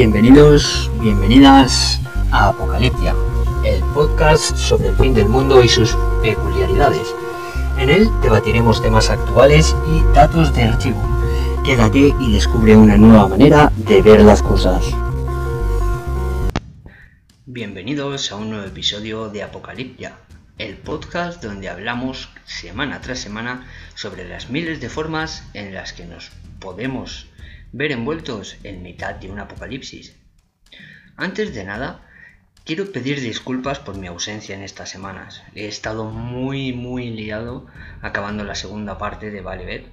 Bienvenidos, bienvenidas a Apocaliptia, el podcast sobre el fin del mundo y sus peculiaridades. En él debatiremos temas actuales y datos de archivo. Quédate y descubre una nueva manera de ver las cosas. Bienvenidos a un nuevo episodio de Apocaliptia, el podcast donde hablamos semana tras semana sobre las miles de formas en las que nos podemos ver envueltos en mitad de un apocalipsis. Antes de nada, quiero pedir disculpas por mi ausencia en estas semanas. He estado muy muy liado acabando la segunda parte de Valevet,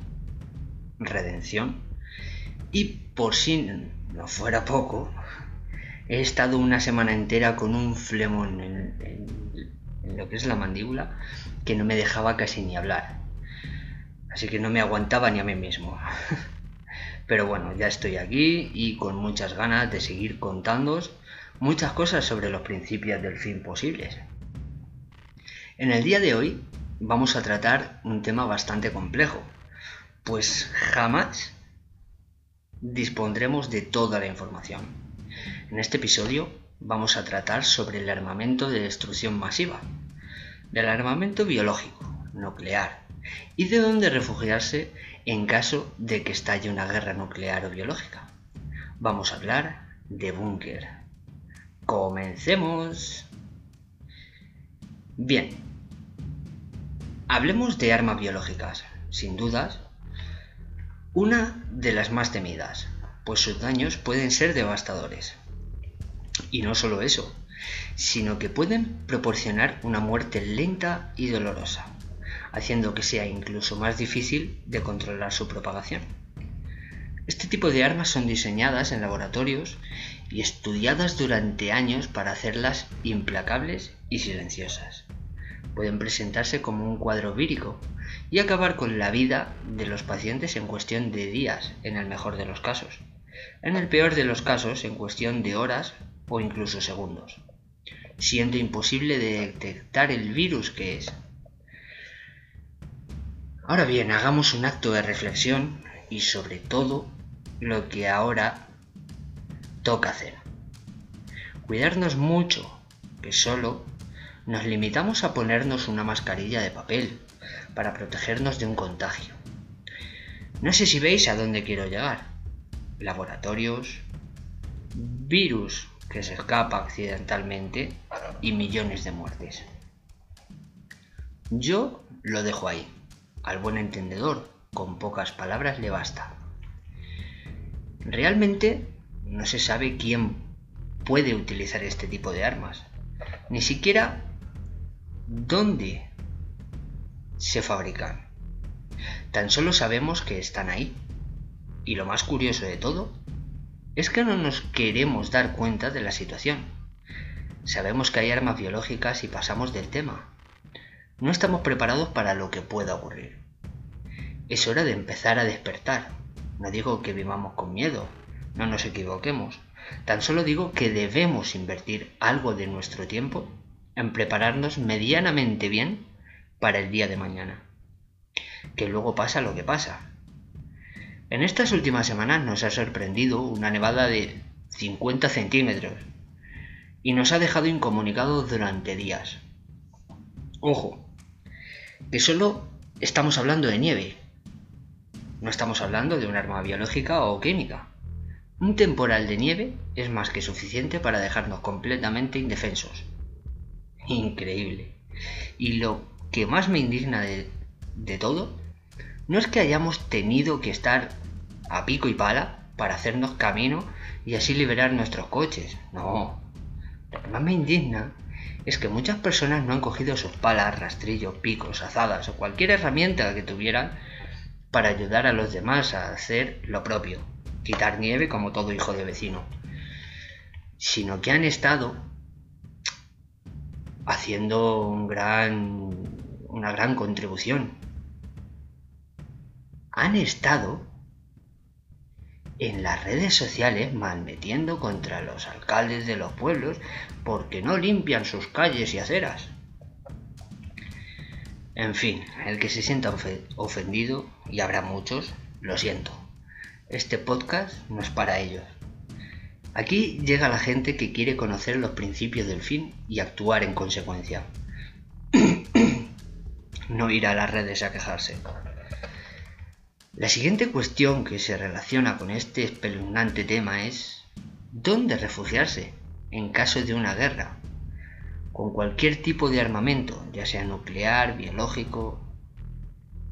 Redención, y por si no fuera poco, he estado una semana entera con un flemón en, en lo que es la mandíbula que no me dejaba casi ni hablar. Así que no me aguantaba ni a mí mismo. Pero bueno, ya estoy aquí y con muchas ganas de seguir contándos muchas cosas sobre los principios del fin posibles. En el día de hoy vamos a tratar un tema bastante complejo, pues jamás dispondremos de toda la información. En este episodio vamos a tratar sobre el armamento de destrucción masiva, del armamento biológico, nuclear, y de dónde refugiarse en caso de que estalle una guerra nuclear o biológica. Vamos a hablar de búnker. Comencemos. Bien. Hablemos de armas biológicas. Sin dudas, una de las más temidas, pues sus daños pueden ser devastadores. Y no solo eso, sino que pueden proporcionar una muerte lenta y dolorosa haciendo que sea incluso más difícil de controlar su propagación. Este tipo de armas son diseñadas en laboratorios y estudiadas durante años para hacerlas implacables y silenciosas. Pueden presentarse como un cuadro vírico y acabar con la vida de los pacientes en cuestión de días, en el mejor de los casos. En el peor de los casos, en cuestión de horas o incluso segundos, siendo imposible detectar el virus que es, Ahora bien, hagamos un acto de reflexión y sobre todo lo que ahora toca hacer. Cuidarnos mucho, que solo nos limitamos a ponernos una mascarilla de papel para protegernos de un contagio. No sé si veis a dónde quiero llegar. Laboratorios, virus que se escapa accidentalmente y millones de muertes. Yo lo dejo ahí. Al buen entendedor, con pocas palabras le basta. Realmente no se sabe quién puede utilizar este tipo de armas, ni siquiera dónde se fabrican. Tan solo sabemos que están ahí. Y lo más curioso de todo es que no nos queremos dar cuenta de la situación. Sabemos que hay armas biológicas y pasamos del tema. No estamos preparados para lo que pueda ocurrir. Es hora de empezar a despertar. No digo que vivamos con miedo, no nos equivoquemos. Tan solo digo que debemos invertir algo de nuestro tiempo en prepararnos medianamente bien para el día de mañana. Que luego pasa lo que pasa. En estas últimas semanas nos ha sorprendido una nevada de 50 centímetros y nos ha dejado incomunicados durante días. Ojo, que solo estamos hablando de nieve. No estamos hablando de un arma biológica o química. Un temporal de nieve es más que suficiente para dejarnos completamente indefensos. Increíble. Y lo que más me indigna de, de todo no es que hayamos tenido que estar a pico y pala para hacernos camino y así liberar nuestros coches. No. Lo que más me indigna es que muchas personas no han cogido sus palas, rastrillos, picos, azadas o cualquier herramienta que tuvieran para ayudar a los demás a hacer lo propio, quitar nieve como todo hijo de vecino, sino que han estado haciendo un gran, una gran contribución. Han estado en las redes sociales malmetiendo contra los alcaldes de los pueblos porque no limpian sus calles y aceras. En fin, el que se sienta ofendido, y habrá muchos, lo siento. Este podcast no es para ellos. Aquí llega la gente que quiere conocer los principios del fin y actuar en consecuencia. no ir a las redes a quejarse. La siguiente cuestión que se relaciona con este espeluznante tema es ¿dónde refugiarse en caso de una guerra? Con cualquier tipo de armamento, ya sea nuclear, biológico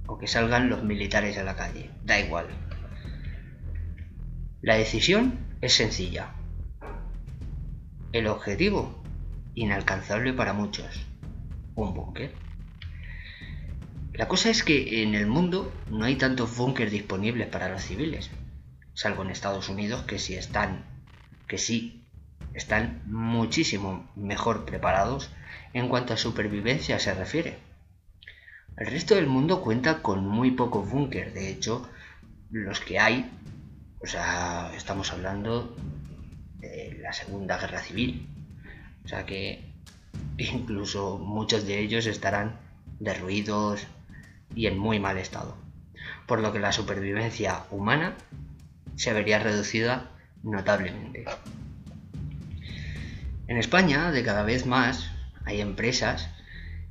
o que salgan los militares a la calle, da igual. La decisión es sencilla. El objetivo, inalcanzable para muchos, un búnker. La cosa es que en el mundo no hay tantos búnkers disponibles para los civiles, salvo en Estados Unidos que sí están, que sí están muchísimo mejor preparados en cuanto a supervivencia se refiere. El resto del mundo cuenta con muy pocos búnkers, de hecho, los que hay, o sea, estamos hablando de la Segunda Guerra Civil, o sea que incluso muchos de ellos estarán derruidos, y en muy mal estado, por lo que la supervivencia humana se vería reducida notablemente. En España, de cada vez más, hay empresas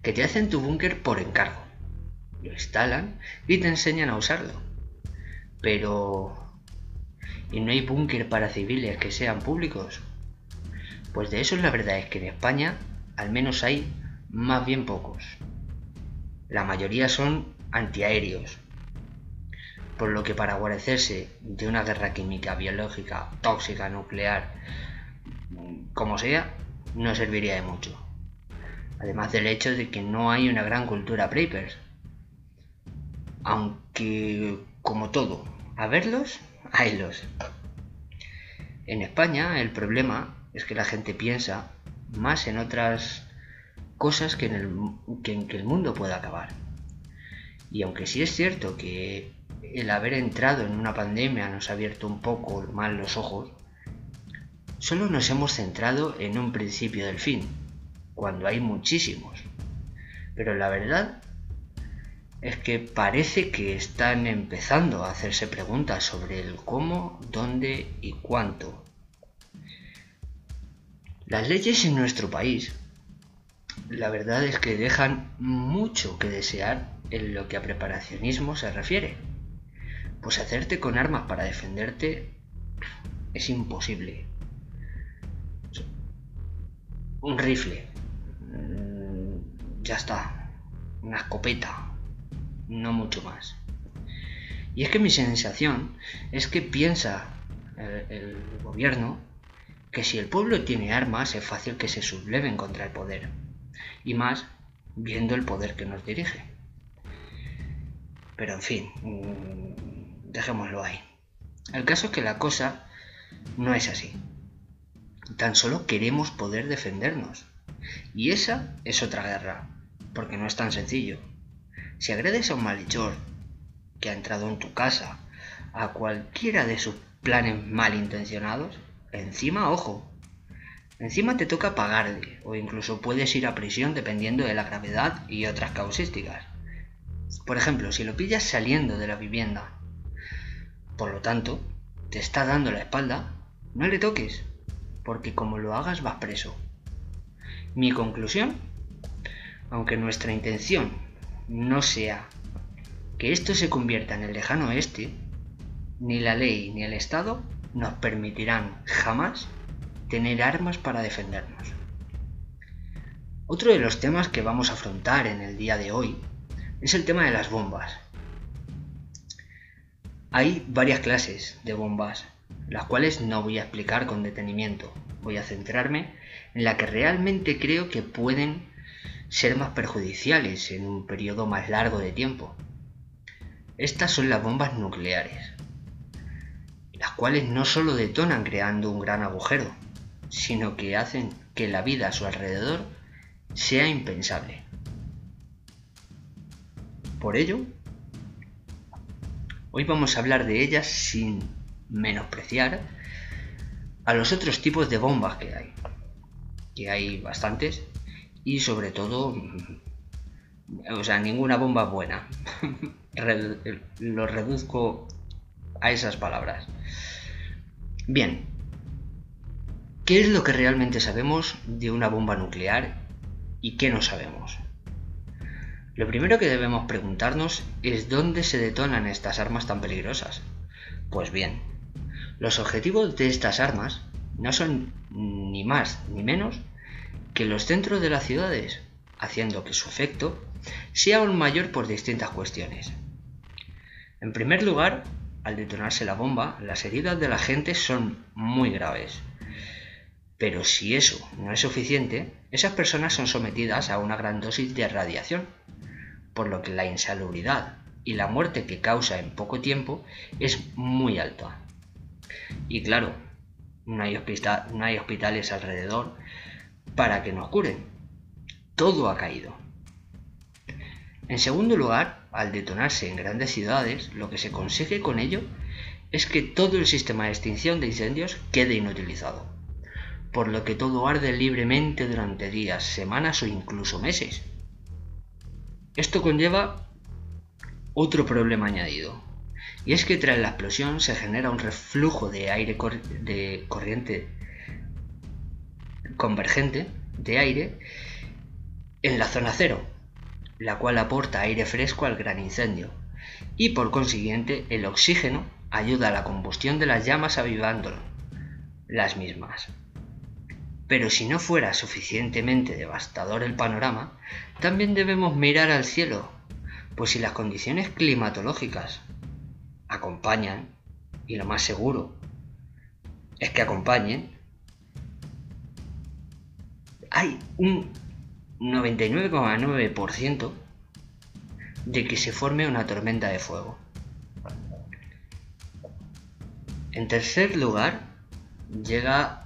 que te hacen tu búnker por encargo. Lo instalan y te enseñan a usarlo. Pero... ¿Y no hay búnker para civiles que sean públicos? Pues de eso la verdad es que en España al menos hay más bien pocos. La mayoría son antiaéreos, por lo que para guarecerse de una guerra química, biológica, tóxica, nuclear, como sea, no serviría de mucho. Además del hecho de que no hay una gran cultura papers. Aunque, como todo, a verlos, haylos. En España el problema es que la gente piensa más en otras cosas que en, el, que el mundo pueda acabar. Y aunque sí es cierto que el haber entrado en una pandemia nos ha abierto un poco mal los ojos, solo nos hemos centrado en un principio del fin, cuando hay muchísimos. Pero la verdad es que parece que están empezando a hacerse preguntas sobre el cómo, dónde y cuánto. Las leyes en nuestro país la verdad es que dejan mucho que desear en lo que a preparacionismo se refiere. Pues hacerte con armas para defenderte es imposible. Un rifle. Mm, ya está. Una escopeta. No mucho más. Y es que mi sensación es que piensa el, el gobierno que si el pueblo tiene armas es fácil que se subleven contra el poder y más viendo el poder que nos dirige. Pero en fin, mm, dejémoslo ahí. El caso es que la cosa no es así. Tan solo queremos poder defendernos. Y esa es otra guerra, porque no es tan sencillo. Si agredes a un malhechor que ha entrado en tu casa, a cualquiera de sus planes malintencionados, encima, ojo, Encima te toca pagarle, o incluso puedes ir a prisión dependiendo de la gravedad y otras causísticas. Por ejemplo, si lo pillas saliendo de la vivienda, por lo tanto, te está dando la espalda, no le toques, porque como lo hagas vas preso. Mi conclusión, aunque nuestra intención no sea que esto se convierta en el lejano oeste, ni la ley ni el Estado nos permitirán jamás tener armas para defendernos. Otro de los temas que vamos a afrontar en el día de hoy es el tema de las bombas. Hay varias clases de bombas, las cuales no voy a explicar con detenimiento. Voy a centrarme en la que realmente creo que pueden ser más perjudiciales en un periodo más largo de tiempo. Estas son las bombas nucleares, las cuales no solo detonan creando un gran agujero, sino que hacen que la vida a su alrededor sea impensable. Por ello, hoy vamos a hablar de ellas sin menospreciar a los otros tipos de bombas que hay, que hay bastantes y sobre todo, o sea, ninguna bomba buena. Lo reduzco a esas palabras. Bien, ¿Qué es lo que realmente sabemos de una bomba nuclear y qué no sabemos? Lo primero que debemos preguntarnos es dónde se detonan estas armas tan peligrosas. Pues bien, los objetivos de estas armas no son ni más ni menos que los centros de las ciudades, haciendo que su efecto sea aún mayor por distintas cuestiones. En primer lugar, al detonarse la bomba, las heridas de la gente son muy graves pero si eso no es suficiente, esas personas son sometidas a una gran dosis de radiación, por lo que la insalubridad y la muerte que causa en poco tiempo es muy alta. Y claro, no hay, hospitales alrededor para que nos curen. Todo ha caído. En segundo lugar, al detonarse en grandes ciudades, lo que se consigue con ello es que todo el sistema de extinción de incendios quede inutilizado por lo que todo arde libremente durante días, semanas o incluso meses. Esto conlleva otro problema añadido, y es que tras la explosión se genera un reflujo de aire de corriente convergente de aire en la zona cero, la cual aporta aire fresco al gran incendio, y por consiguiente el oxígeno ayuda a la combustión de las llamas avivando las mismas. Pero si no fuera suficientemente devastador el panorama, también debemos mirar al cielo, pues si las condiciones climatológicas acompañan, y lo más seguro es que acompañen, hay un 99,9% de que se forme una tormenta de fuego. En tercer lugar, llega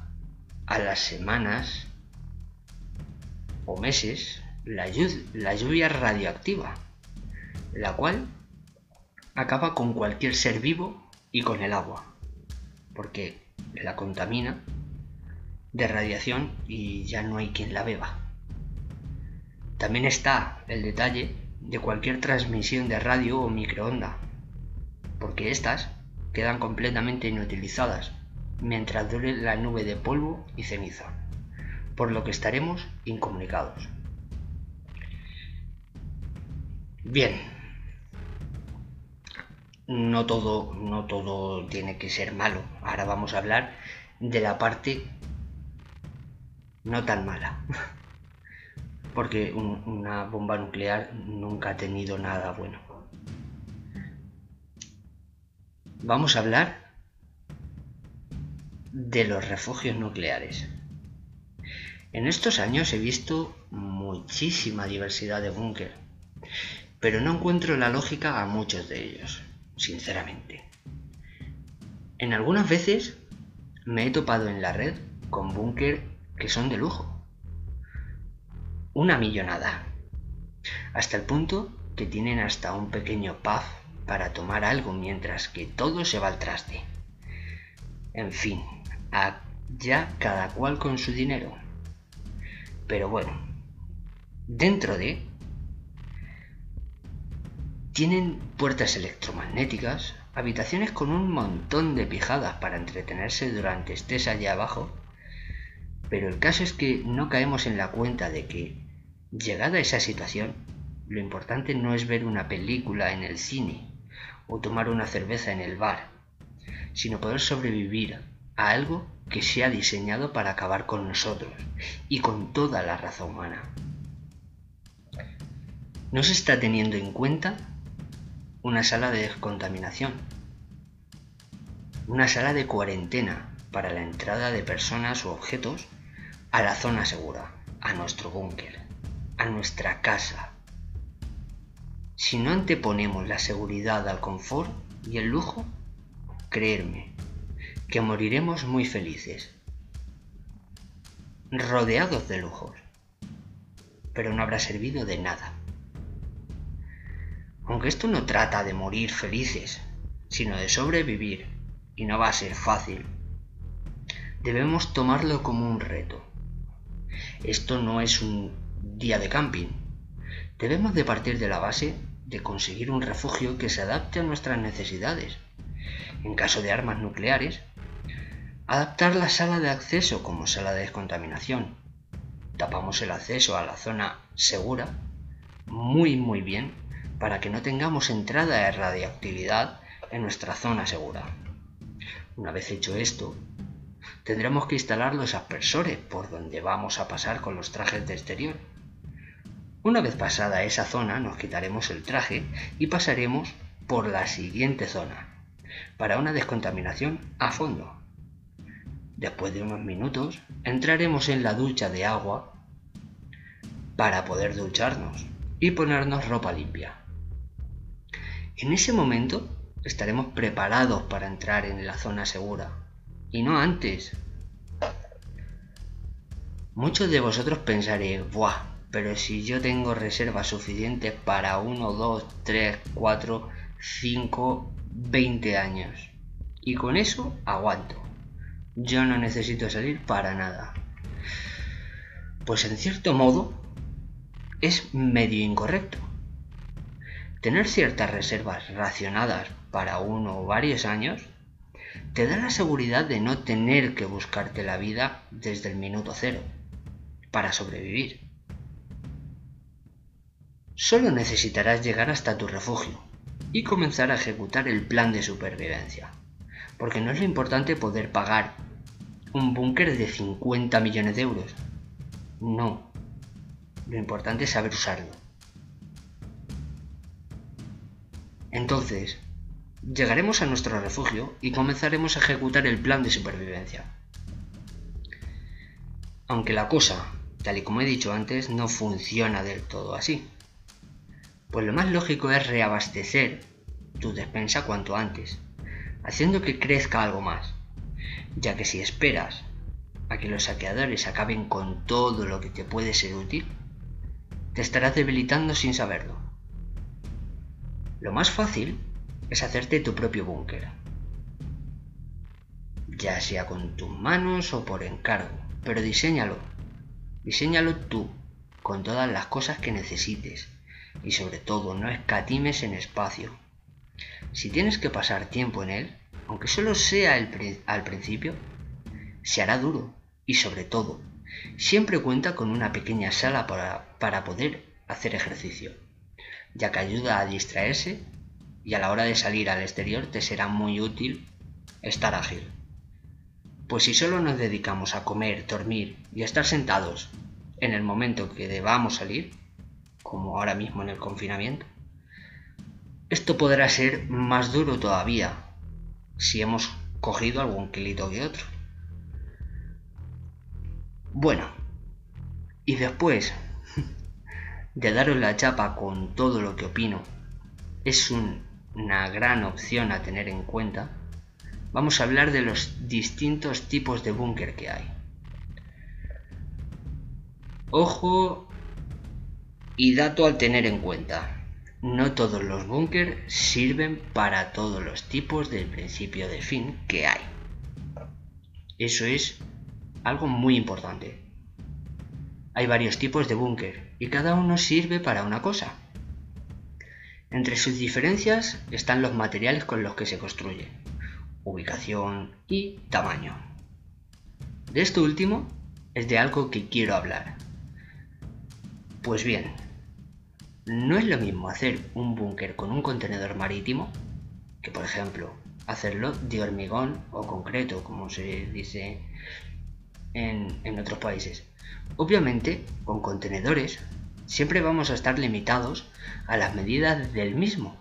a las semanas o meses la, lluvia radioactiva, la cual acaba con cualquier ser vivo y con el agua, porque la contamina de radiación y ya no hay quien la beba. También está el detalle de cualquier transmisión de radio o microonda, porque estas quedan completamente inutilizadas mientras dure la nube de polvo y ceniza, por lo que estaremos incomunicados. Bien, no todo, no todo tiene que ser malo. Ahora vamos a hablar de la parte no tan mala. Porque una bomba nuclear nunca ha tenido nada bueno. Vamos a hablar de los refugios nucleares. En estos años he visto muchísima diversidad de búnker, pero no encuentro la lógica a muchos de ellos, sinceramente. En algunas veces me he topado en la red con búnker que son de lujo. Una millonada. Hasta el punto que tienen hasta un pequeño pub para tomar algo mientras que todo se va al traste. En fin, ya cada cual con su dinero. Pero bueno, dentro de... Tienen puertas electromagnéticas, habitaciones con un montón de pijadas para entretenerse durante estés allá abajo. Pero el caso es que no caemos en la cuenta de que, llegada a esa situación, lo importante no es ver una película en el cine o tomar una cerveza en el bar, sino poder sobrevivir a algo que se ha diseñado para acabar con nosotros y con toda la raza humana. No se está teniendo en cuenta una sala de descontaminación, una sala de cuarentena para la entrada de personas u objetos a la zona segura, a nuestro búnker, a nuestra casa. Si no anteponemos la seguridad al confort y el lujo, creerme, que moriremos muy felices, rodeados de lujos, pero no habrá servido de nada. Aunque esto no trata de morir felices, sino de sobrevivir, y no va a ser fácil, debemos tomarlo como un reto. Esto no es un día de camping. Debemos de partir de la base de conseguir un refugio que se adapte a nuestras necesidades. En caso de armas nucleares, Adaptar la sala de acceso como sala de descontaminación. Tapamos el acceso a la zona segura muy muy bien para que no tengamos entrada de radioactividad en nuestra zona segura. Una vez hecho esto, tendremos que instalar los aspersores por donde vamos a pasar con los trajes de exterior. Una vez pasada esa zona nos quitaremos el traje y pasaremos por la siguiente zona para una descontaminación a fondo. Después de unos minutos entraremos en la ducha de agua para poder ducharnos y ponernos ropa limpia. En ese momento estaremos preparados para entrar en la zona segura y no antes. Muchos de vosotros pensaréis, ¡buah! Pero si yo tengo reservas suficientes para 1, 2, 3, 4, 5, 20 años. Y con eso aguanto. Yo no necesito salir para nada. Pues en cierto modo es medio incorrecto. Tener ciertas reservas racionadas para uno o varios años te da la seguridad de no tener que buscarte la vida desde el minuto cero para sobrevivir. Solo necesitarás llegar hasta tu refugio y comenzar a ejecutar el plan de supervivencia, porque no es lo importante poder pagar un búnker de 50 millones de euros. No. Lo importante es saber usarlo. Entonces, llegaremos a nuestro refugio y comenzaremos a ejecutar el plan de supervivencia. Aunque la cosa, tal y como he dicho antes, no funciona del todo así. Pues lo más lógico es reabastecer tu despensa cuanto antes, haciendo que crezca algo más ya que si esperas a que los saqueadores acaben con todo lo que te puede ser útil, te estarás debilitando sin saberlo. Lo más fácil es hacerte tu propio búnker, ya sea con tus manos o por encargo, pero diséñalo, diséñalo tú, con todas las cosas que necesites, y sobre todo no escatimes en espacio. Si tienes que pasar tiempo en él, aunque solo sea al principio, se hará duro y sobre todo, siempre cuenta con una pequeña sala para, para poder hacer ejercicio, ya que ayuda a distraerse y a la hora de salir al exterior te será muy útil estar ágil. Pues si solo nos dedicamos a comer, dormir y estar sentados en el momento que debamos salir, como ahora mismo en el confinamiento, esto podrá ser más duro todavía, si hemos cogido algún kilito que otro. Bueno, y después de daros la chapa con todo lo que opino, es una gran opción a tener en cuenta, vamos a hablar de los distintos tipos de búnker que hay. Ojo y dato al tener en cuenta. No todos los búnkers sirven para todos los tipos del principio de fin que hay. Eso es algo muy importante. Hay varios tipos de búnker y cada uno sirve para una cosa. Entre sus diferencias están los materiales con los que se construye, ubicación y tamaño. De esto último es de algo que quiero hablar. Pues bien, no es lo mismo hacer un búnker con un contenedor marítimo que, por ejemplo, hacerlo de hormigón o concreto, como se dice en, otros países. Obviamente, con contenedores siempre vamos a estar limitados a las medidas del mismo.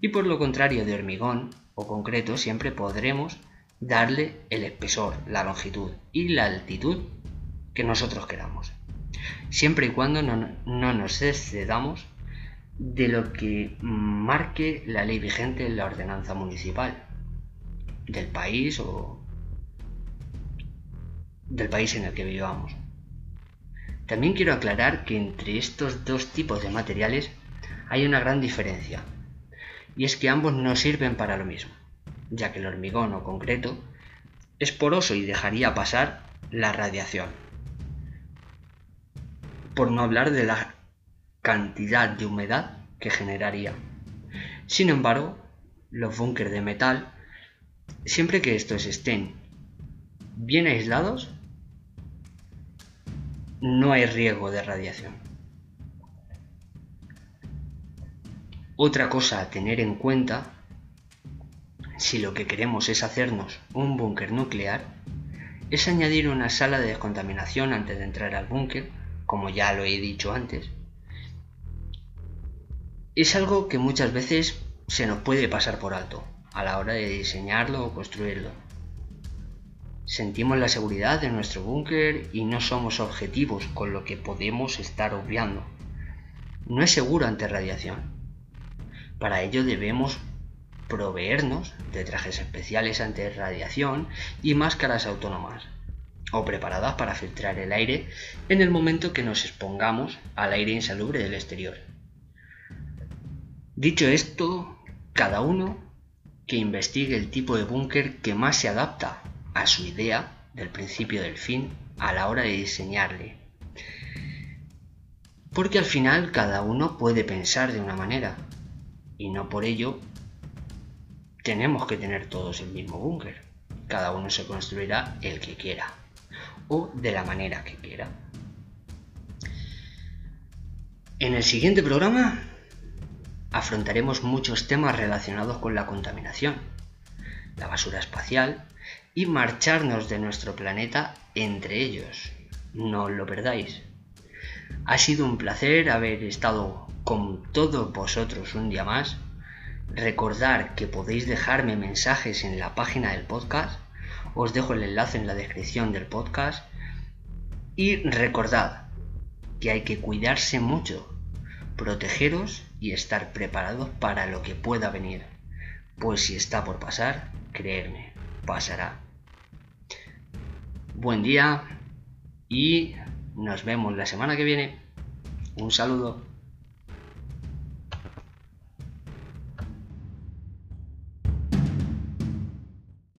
Y por lo contrario de hormigón o concreto siempre podremos darle el espesor, la longitud y la altitud que nosotros queramos siempre y cuando no, nos excedamos de lo que marque la ley vigente en la ordenanza municipal del país o del país en el que vivamos. También quiero aclarar que entre estos dos tipos de materiales hay una gran diferencia, y es que ambos no sirven para lo mismo, ya que el hormigón o concreto es poroso y dejaría pasar la radiación por no hablar de la cantidad de humedad que generaría. Sin embargo, los búnkers de metal, siempre que estos estén bien aislados, no hay riesgo de radiación. Otra cosa a tener en cuenta, si lo que queremos es hacernos un búnker nuclear, es añadir una sala de descontaminación antes de entrar al búnker, como ya lo he dicho antes. Es algo que muchas veces se nos puede pasar por alto a la hora de diseñarlo o construirlo. Sentimos la seguridad de nuestro búnker y no somos objetivos con lo que podemos estar obviando. No es seguro ante radiación. Para ello debemos proveernos de trajes especiales ante radiación y máscaras autónomas o preparadas para filtrar el aire en el momento que nos expongamos al aire insalubre del exterior. Dicho esto, cada uno que investigue el tipo de búnker que más se adapta a su idea del principio del fin a la hora de diseñarle. Porque al final cada uno puede pensar de una manera y no por ello tenemos que tener todos el mismo búnker. Cada uno se construirá el que quiera o de la manera que quiera. En el siguiente programa afrontaremos muchos temas relacionados con la contaminación, la basura espacial y marcharnos de nuestro planeta entre ellos. No os lo perdáis. Ha sido un placer haber estado con todos vosotros un día más Recordar que podéis dejarme mensajes en la página del podcast. Os dejo el enlace en la descripción del podcast. Y recordad que hay que cuidarse mucho, protegeros y estar preparados para lo que pueda venir. Pues si está por pasar, creerme, pasará. Buen día y nos vemos la semana que viene. Un saludo.